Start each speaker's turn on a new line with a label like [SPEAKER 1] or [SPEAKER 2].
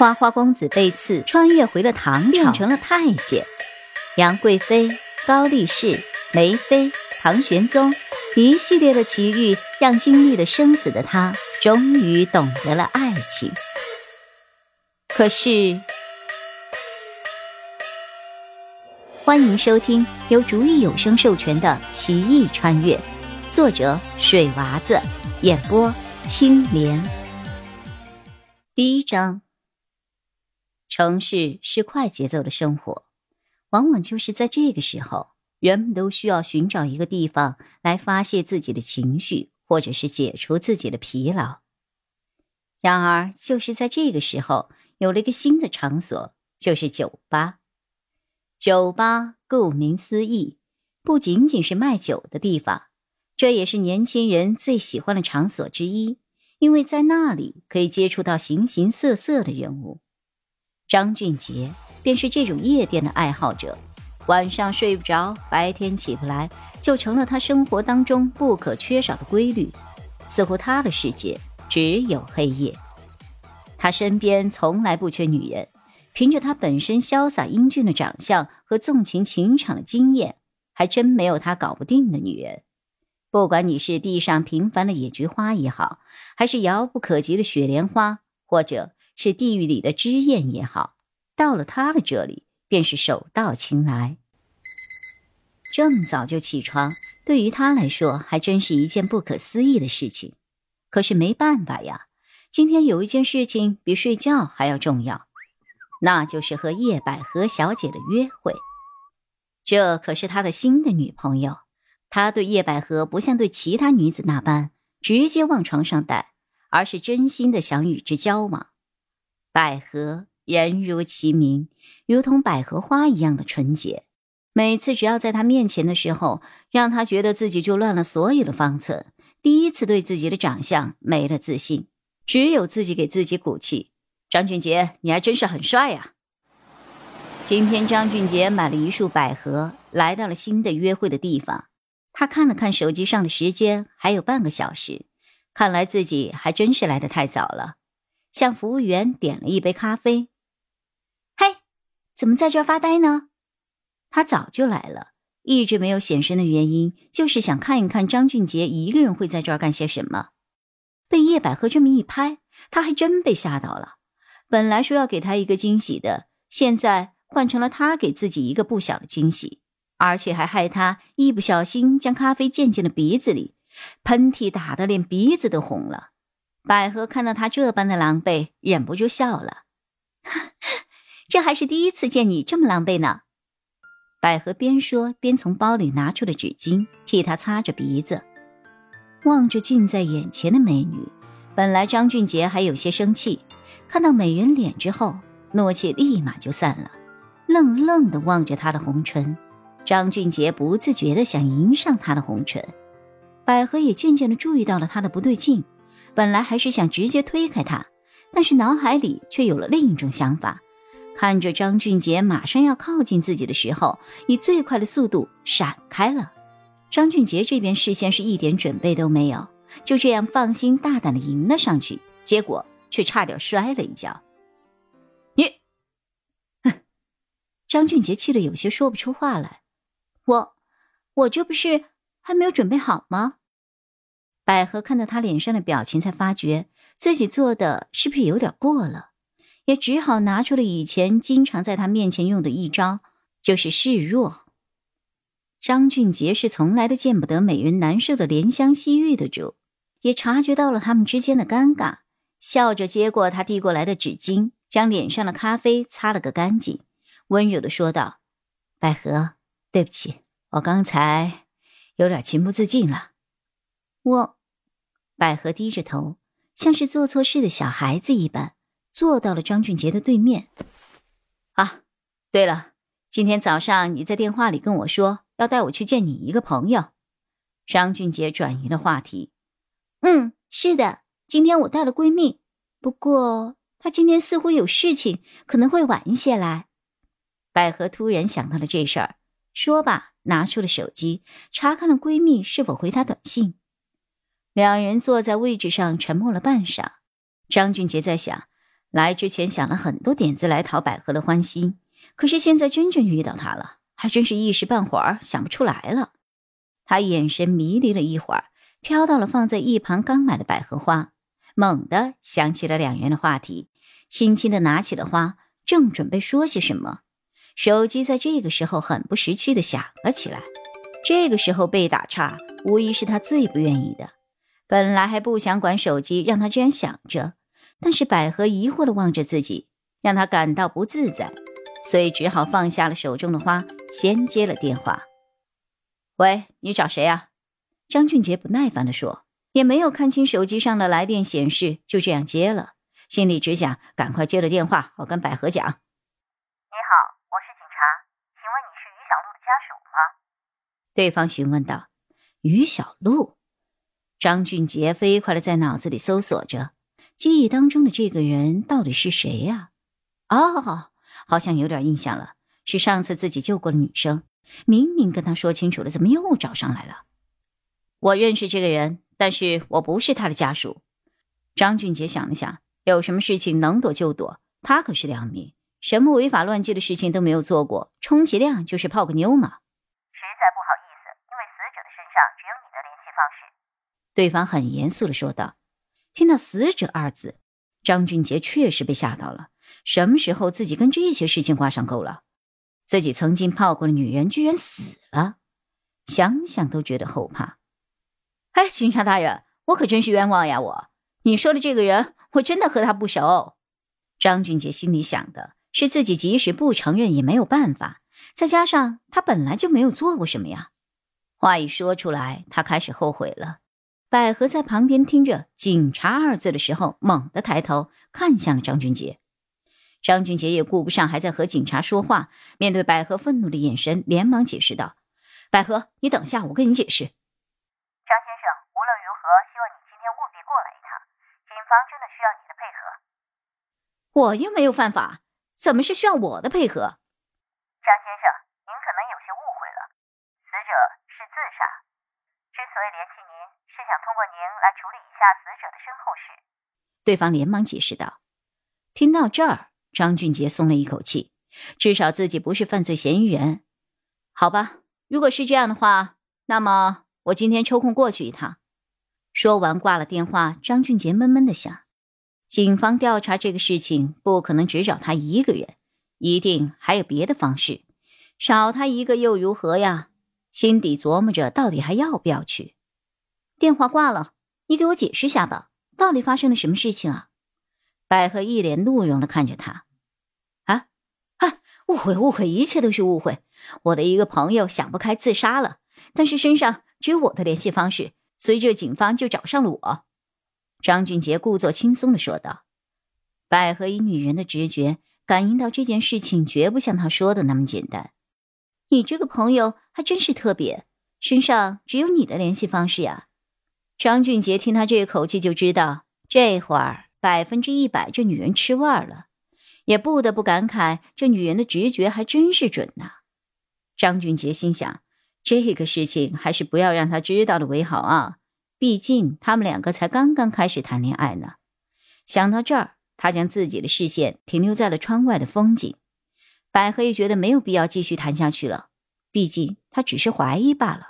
[SPEAKER 1] 花花公子被刺，穿越回了唐朝，变成了太监。杨贵妃、高力士、梅妃、唐玄宗，一系列的奇遇，让经历了生死的他，终于懂得了爱情。可是，欢迎收听由竹意有声授权的《奇异穿越》，作者水娃子，演播青莲。第一章：城市是快节奏的生活。往往就是在这个时候，人们都需要寻找一个地方来发泄自己的情绪，或者是解除自己的疲劳。然而，就是在这个时候，有了一个新的场所，就是酒吧。酒吧顾名思义，不仅仅是卖酒的地方，这也是年轻人最喜欢的场所之一，因为在那里可以接触到形形色色的人物。张俊杰。便是这种夜店的爱好者，晚上睡不着，白天起不来，就成了他生活当中不可缺少的规律。似乎他的世界只有黑夜。他身边从来不缺女人，凭着他本身潇洒英俊的长相和纵情情场的经验，还真没有他搞不定的女人。不管你是地上平凡的野菊花也好，还是遥不可及的雪莲花，或者是地狱里的脂焰也好。到了他的这里，便是手到擒来。这么早就起床，对于他来说还真是一件不可思议的事情。可是没办法呀，今天有一件事情比睡觉还要重要，那就是和叶百合小姐的约会。这可是他的新的女朋友，他对叶百合不像对其他女子那般直接往床上带，而是真心的想与之交往。百合。人如其名，如同百合花一样的纯洁。每次只要在他面前的时候，让他觉得自己就乱了所有的方寸。第一次对自己的长相没了自信，只有自己给自己鼓气。张俊杰，你还真是很帅呀！今天张俊杰买了一束百合，来到了新的约会的地方。他看了看手机上的时间，还有半个小时，看来自己还真是来的太早了。向服务员点了一杯咖啡。嘿怎么在这儿发呆呢？他早就来了，一直没有显身的原因，就是想看一看张俊杰一个人会在这儿干些什么。被叶百合这么一拍，他还真被吓到了。本来说要给他一个惊喜的，现在换成了他给自己一个不小的惊喜，而且还害他一不小心将咖啡溅进了鼻子里，喷嚏打得连鼻子都红了。百合看到他这般的狼狈，忍不住笑了。这还是第一次见你这么狼狈呢，百合边说边从包里拿出了纸巾替他擦着鼻子，望着近在眼前的美女，本来张俊杰还有些生气，看到美人脸之后，怒气立马就散了，愣愣的望着她的红唇，张俊杰不自觉的想迎上她的红唇，百合也渐渐的注意到了他的不对劲，本来还是想直接推开他，但是脑海里却有了另一种想法。看着张俊杰马上要靠近自己的时候，以最快的速度闪开了。张俊杰这边事先是一点准备都没有，就这样放心大胆的迎了上去，结果却差点摔了一跤。你，哼！张俊杰气得有些说不出话来。我，我这不是还没有准备好吗？百合看到他脸上的表情，才发觉自己做的是不是有点过了。也只好拿出了以前经常在他面前用的一招，就是示弱。张俊杰是从来都见不得美人难受的怜香惜玉的主，也察觉到了他们之间的尴尬，笑着接过他递过来的纸巾，将脸上的咖啡擦了个干净，温柔的说道：“百合，对不起，我刚才有点情不自禁了。”我，百合低着头，像是做错事的小孩子一般。坐到了张俊杰的对面。啊，对了，今天早上你在电话里跟我说要带我去见你一个朋友。张俊杰转移了话题。嗯，是的，今天我带了闺蜜，不过她今天似乎有事情，可能会晚一些来。百合突然想到了这事儿，说罢拿出了手机，查看了闺蜜是否回她短信。两人坐在位置上沉默了半晌。张俊杰在想。来之前想了很多点子来讨百合的欢心，可是现在真正遇到他了，还真是一时半会儿想不出来了。他眼神迷离了一会儿，飘到了放在一旁刚买的百合花，猛地想起了两人的话题，轻轻的拿起了花，正准备说些什么，手机在这个时候很不识趣的响了起来。这个时候被打岔，无疑是他最不愿意的。本来还不想管手机，让他居然想着。但是百合疑惑地望着自己，让他感到不自在，所以只好放下了手中的花，先接了电话。喂，你找谁啊？张俊杰不耐烦地说，也没有看清手机上的来电显示，就这样接了，心里只想赶快接了电话，好跟百合讲。
[SPEAKER 2] 你好，我是警察，请问你是于小璐的家属吗？
[SPEAKER 1] 对方询问道。于小璐，张俊杰飞快地在脑子里搜索着。记忆当中的这个人到底是谁呀？哦，好像有点印象了，是上次自己救过的女生。明明跟他说清楚了，怎么又找上来了？我认识这个人，但是我不是他的家属。张俊杰想了想，有什么事情能躲就躲。他可是良民，什么违法乱纪的事情都没有做过，充其量就是泡个妞嘛。
[SPEAKER 2] 实在不好意思，因为死者的身上只有你的联系方式。
[SPEAKER 1] 对方很严肃的说道。听到“死者”二字，张俊杰确实被吓到了。什么时候自己跟这些事情挂上钩了？自己曾经泡过的女人居然死了，想想都觉得后怕。哎，警察大人，我可真是冤枉呀！我，你说的这个人，我真的和他不熟。张俊杰心里想的是，自己即使不承认也没有办法，再加上他本来就没有做过什么呀。话一说出来，他开始后悔了。百合在旁边听着“警察”二字的时候，猛地抬头看向了张俊杰。张俊杰也顾不上还在和警察说话，面对百合愤怒的眼神，连忙解释道：“百合，你等下，我跟你解释。”
[SPEAKER 2] 张先生，无论如何，希望你今天务必过来一趟，警方真的需要你的配合。
[SPEAKER 1] 我又没有犯法，怎么是需要我的配合？
[SPEAKER 2] 张先生，您可能有些误会了，死者是自杀，之所以联系您。是想通过您来处理一下死者的身后事。
[SPEAKER 1] 对方连忙解释道。听到这儿，张俊杰松了一口气，至少自己不是犯罪嫌疑人。好吧，如果是这样的话，那么我今天抽空过去一趟。说完挂了电话，张俊杰闷闷的想：警方调查这个事情不可能只找他一个人，一定还有别的方式。少他一个又如何呀？心底琢磨着，到底还要不要去？电话挂了，你给我解释下吧，到底发生了什么事情啊？百合一脸怒容的看着他，啊啊！误会，误会，一切都是误会。我的一个朋友想不开自杀了，但是身上只有我的联系方式，所以这警方就找上了我。张俊杰故作轻松的说道。百合以女人的直觉感应到这件事情绝不像他说的那么简单。你这个朋友还真是特别，身上只有你的联系方式呀。张俊杰听他这口气，就知道这会儿百分之一百这女人吃味了，也不得不感慨这女人的直觉还真是准呐。张俊杰心想，这个事情还是不要让他知道的为好啊，毕竟他们两个才刚刚开始谈恋爱呢。想到这儿，他将自己的视线停留在了窗外的风景。百合也觉得没有必要继续谈下去了，毕竟他只是怀疑罢了。